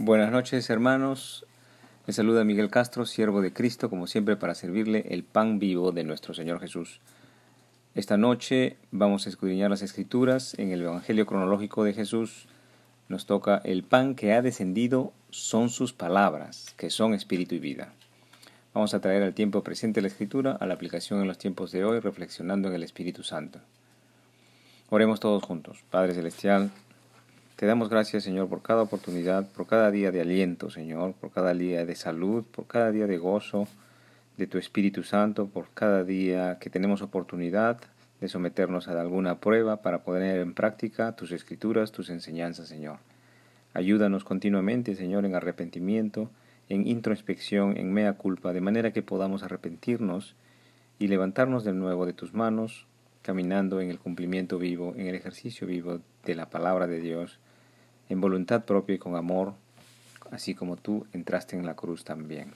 Buenas noches hermanos, me saluda Miguel Castro, siervo de Cristo, como siempre para servirle el pan vivo de nuestro Señor Jesús. Esta noche vamos a escudriñar las escrituras en el Evangelio cronológico de Jesús. Nos toca el pan que ha descendido son sus palabras, que son espíritu y vida. Vamos a traer al tiempo presente la escritura a la aplicación en los tiempos de hoy, reflexionando en el Espíritu Santo. Oremos todos juntos. Padre Celestial, te damos gracias, Señor, por cada oportunidad, por cada día de aliento, Señor, por cada día de salud, por cada día de gozo de tu Espíritu Santo, por cada día que tenemos oportunidad de someternos a alguna prueba para poner en práctica tus escrituras, tus enseñanzas, Señor. Ayúdanos continuamente, Señor, en arrepentimiento, en introspección, en mea culpa, de manera que podamos arrepentirnos y levantarnos de nuevo de tus manos, caminando en el cumplimiento vivo, en el ejercicio vivo de la palabra de Dios, en voluntad propia y con amor, así como tú entraste en la cruz también.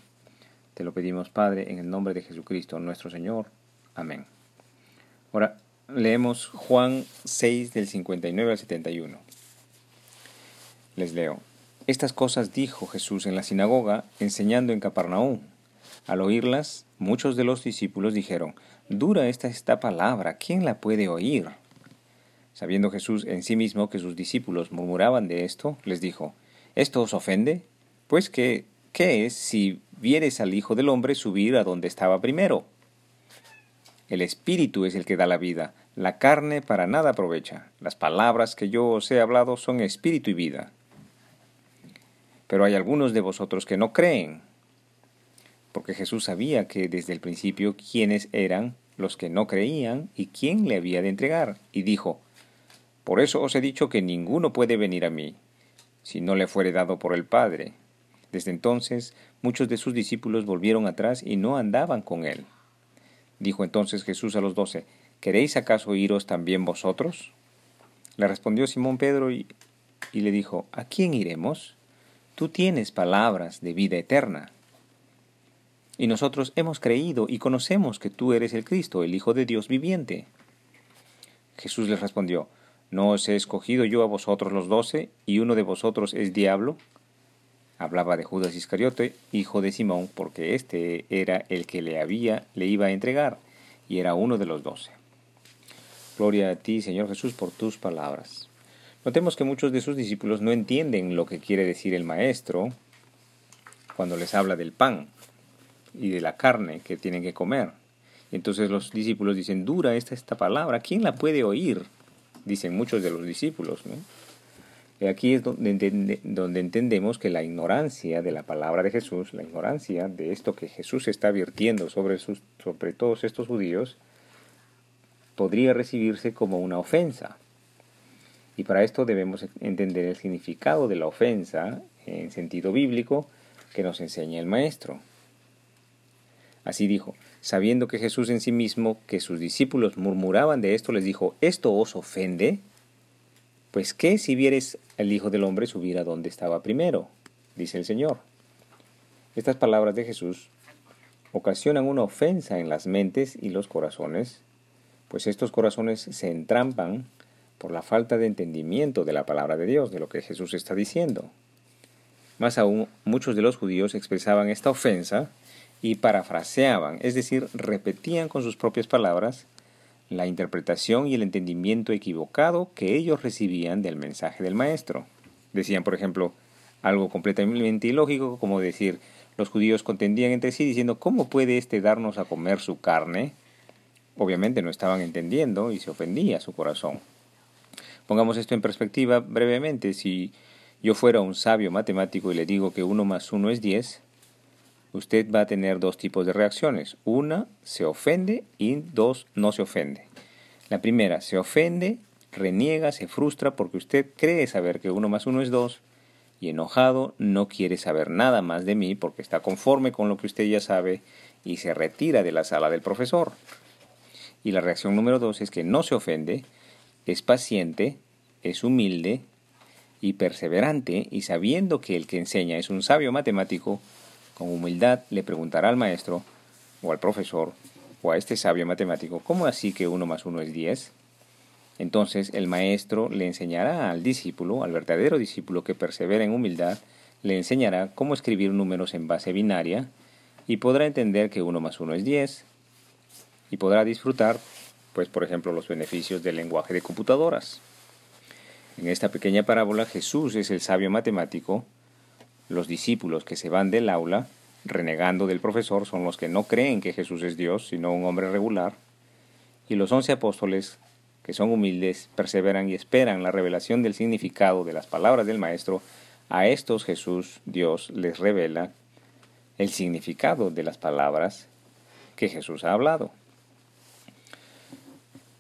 Te lo pedimos, Padre, en el nombre de Jesucristo, nuestro Señor. Amén. Ahora, leemos Juan 6 del 59 al 71. Les leo. Estas cosas dijo Jesús en la sinagoga, enseñando en Capernaum. Al oírlas, muchos de los discípulos dijeron, Dura esta esta palabra, ¿quién la puede oír? Sabiendo Jesús en sí mismo que sus discípulos murmuraban de esto, les dijo, ¿Esto os ofende? Pues que, ¿qué es si vieres al Hijo del Hombre subir a donde estaba primero? El Espíritu es el que da la vida, la carne para nada aprovecha. Las palabras que yo os he hablado son espíritu y vida. Pero hay algunos de vosotros que no creen, porque Jesús sabía que desde el principio quiénes eran los que no creían y quién le había de entregar, y dijo, por eso os he dicho que ninguno puede venir a mí, si no le fuere dado por el Padre. Desde entonces muchos de sus discípulos volvieron atrás y no andaban con él. Dijo entonces Jesús a los doce, ¿Queréis acaso iros también vosotros? Le respondió Simón Pedro y, y le dijo, ¿A quién iremos? Tú tienes palabras de vida eterna. Y nosotros hemos creído y conocemos que tú eres el Cristo, el Hijo de Dios viviente. Jesús les respondió, ¿No os he escogido yo a vosotros los doce, y uno de vosotros es diablo? Hablaba de Judas Iscariote, hijo de Simón, porque éste era el que le había, le iba a entregar, y era uno de los doce. Gloria a ti, Señor Jesús, por tus palabras. Notemos que muchos de sus discípulos no entienden lo que quiere decir el Maestro cuando les habla del pan y de la carne que tienen que comer. Entonces los discípulos dicen, dura esta, esta palabra, ¿quién la puede oír? Dicen muchos de los discípulos. ¿no? Aquí es donde, entendemos que la ignorancia de la palabra de Jesús, la ignorancia de esto que Jesús está advirtiendo sobre, sobre todos estos judíos, podría recibirse como una ofensa. Y para esto debemos entender el significado de la ofensa en sentido bíblico que nos enseña el Maestro. Así dijo, sabiendo que Jesús en sí mismo, que sus discípulos murmuraban de esto, les dijo, ¿esto os ofende? Pues qué si vieres al Hijo del Hombre subir a donde estaba primero, dice el Señor. Estas palabras de Jesús ocasionan una ofensa en las mentes y los corazones, pues estos corazones se entrampan por la falta de entendimiento de la palabra de Dios, de lo que Jesús está diciendo. Más aún, muchos de los judíos expresaban esta ofensa y parafraseaban, es decir, repetían con sus propias palabras la interpretación y el entendimiento equivocado que ellos recibían del mensaje del maestro. Decían, por ejemplo, algo completamente ilógico, como decir, los judíos contendían entre sí diciendo, ¿cómo puede éste darnos a comer su carne? Obviamente no estaban entendiendo y se ofendía su corazón. Pongamos esto en perspectiva brevemente. Si yo fuera un sabio matemático y le digo que uno más uno es diez, usted va a tener dos tipos de reacciones. Una, se ofende y dos, no se ofende. La primera, se ofende, reniega, se frustra porque usted cree saber que uno más uno es dos y enojado no quiere saber nada más de mí porque está conforme con lo que usted ya sabe y se retira de la sala del profesor. Y la reacción número dos es que no se ofende, es paciente, es humilde y perseverante y sabiendo que el que enseña es un sabio matemático, con humildad le preguntará al maestro, o al profesor, o a este sabio matemático, ¿cómo así que uno más uno es diez? Entonces el maestro le enseñará al discípulo, al verdadero discípulo que persevera en humildad, le enseñará cómo escribir números en base binaria y podrá entender que 1 más 1 es 10 y podrá disfrutar, pues por ejemplo, los beneficios del lenguaje de computadoras. En esta pequeña parábola Jesús es el sabio matemático, los discípulos que se van del aula renegando del profesor son los que no creen que Jesús es Dios, sino un hombre regular, y los once apóstoles, que son humildes, perseveran y esperan la revelación del significado de las palabras del Maestro, a estos Jesús, Dios, les revela el significado de las palabras que Jesús ha hablado.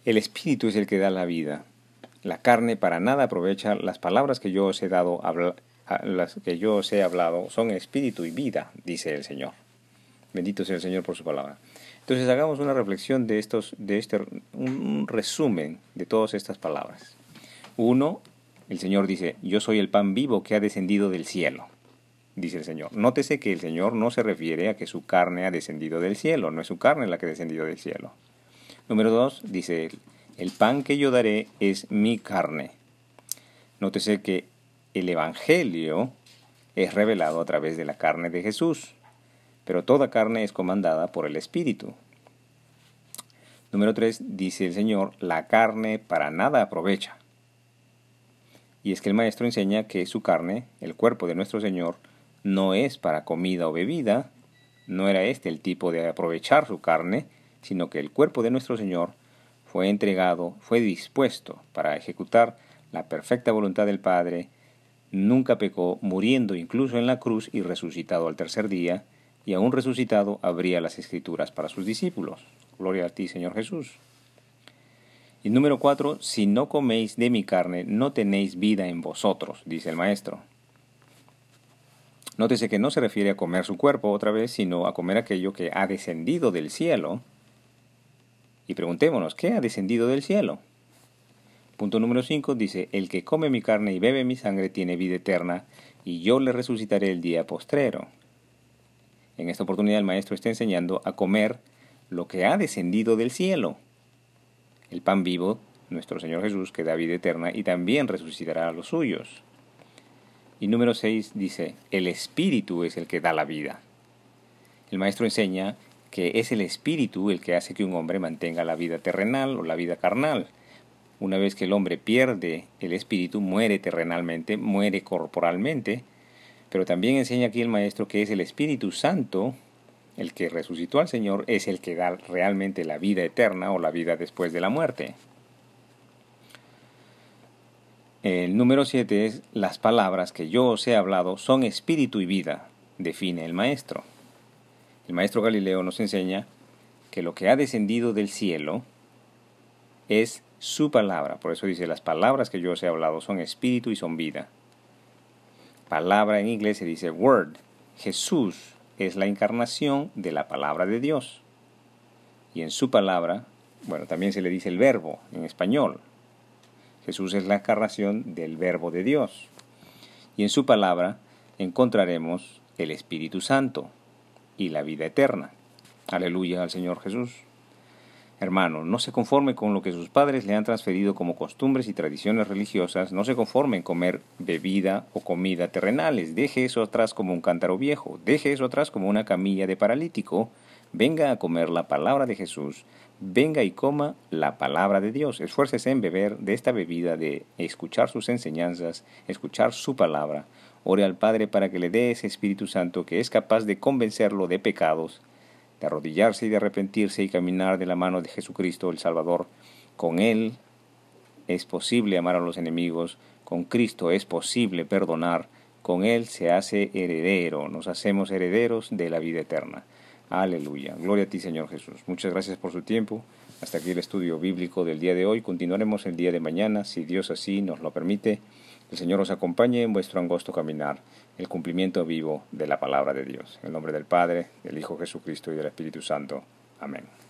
El Espíritu es el que da la vida. La carne para nada aprovecha las palabras que yo os he dado las que yo os he hablado son espíritu y vida, dice el Señor. Bendito sea el Señor por su palabra. Entonces hagamos una reflexión de estos, de este, un resumen de todas estas palabras. Uno, el Señor dice, yo soy el pan vivo que ha descendido del cielo, dice el Señor. Nótese que el Señor no se refiere a que su carne ha descendido del cielo, no es su carne la que ha descendido del cielo. Número dos, dice él, el pan que yo daré es mi carne. Nótese que el Evangelio es revelado a través de la carne de Jesús, pero toda carne es comandada por el Espíritu. Número 3 dice el Señor, la carne para nada aprovecha. Y es que el Maestro enseña que su carne, el cuerpo de nuestro Señor, no es para comida o bebida, no era este el tipo de aprovechar su carne, sino que el cuerpo de nuestro Señor fue entregado, fue dispuesto para ejecutar la perfecta voluntad del Padre nunca pecó, muriendo incluso en la cruz y resucitado al tercer día, y aún resucitado abría las escrituras para sus discípulos. Gloria a ti, Señor Jesús. Y número cuatro, si no coméis de mi carne, no tenéis vida en vosotros, dice el Maestro. Nótese que no se refiere a comer su cuerpo otra vez, sino a comer aquello que ha descendido del cielo. Y preguntémonos, ¿qué ha descendido del cielo? Punto número 5 dice, el que come mi carne y bebe mi sangre tiene vida eterna, y yo le resucitaré el día postrero. En esta oportunidad el Maestro está enseñando a comer lo que ha descendido del cielo. El pan vivo, nuestro Señor Jesús, que da vida eterna y también resucitará a los suyos. Y número 6 dice, el Espíritu es el que da la vida. El Maestro enseña que es el Espíritu el que hace que un hombre mantenga la vida terrenal o la vida carnal una vez que el hombre pierde el espíritu, muere terrenalmente, muere corporalmente, pero también enseña aquí el maestro que es el Espíritu Santo, el que resucitó al Señor, es el que da realmente la vida eterna o la vida después de la muerte. El número 7 es las palabras que yo os he hablado son espíritu y vida, define el maestro. El maestro Galileo nos enseña que lo que ha descendido del cielo es su palabra. Por eso dice, las palabras que yo os he hablado son espíritu y son vida. Palabra en inglés se dice word. Jesús es la encarnación de la palabra de Dios. Y en su palabra, bueno, también se le dice el verbo en español. Jesús es la encarnación del verbo de Dios. Y en su palabra encontraremos el Espíritu Santo y la vida eterna. Aleluya al Señor Jesús. Hermano, no se conforme con lo que sus padres le han transferido como costumbres y tradiciones religiosas, no se conforme en comer bebida o comida terrenales, deje eso atrás como un cántaro viejo, deje eso atrás como una camilla de paralítico, venga a comer la palabra de Jesús, venga y coma la palabra de Dios, esfuércese en beber de esta bebida, de escuchar sus enseñanzas, escuchar su palabra, ore al Padre para que le dé ese Espíritu Santo que es capaz de convencerlo de pecados, de arrodillarse y de arrepentirse y caminar de la mano de Jesucristo el Salvador. Con Él es posible amar a los enemigos, con Cristo es posible perdonar, con Él se hace heredero, nos hacemos herederos de la vida eterna. Aleluya. Gloria a ti, Señor Jesús. Muchas gracias por su tiempo. Hasta aquí el estudio bíblico del día de hoy. Continuaremos el día de mañana, si Dios así nos lo permite. El Señor os acompañe en vuestro angosto caminar el cumplimiento vivo de la palabra de Dios. En el nombre del Padre, del Hijo Jesucristo y del Espíritu Santo. Amén.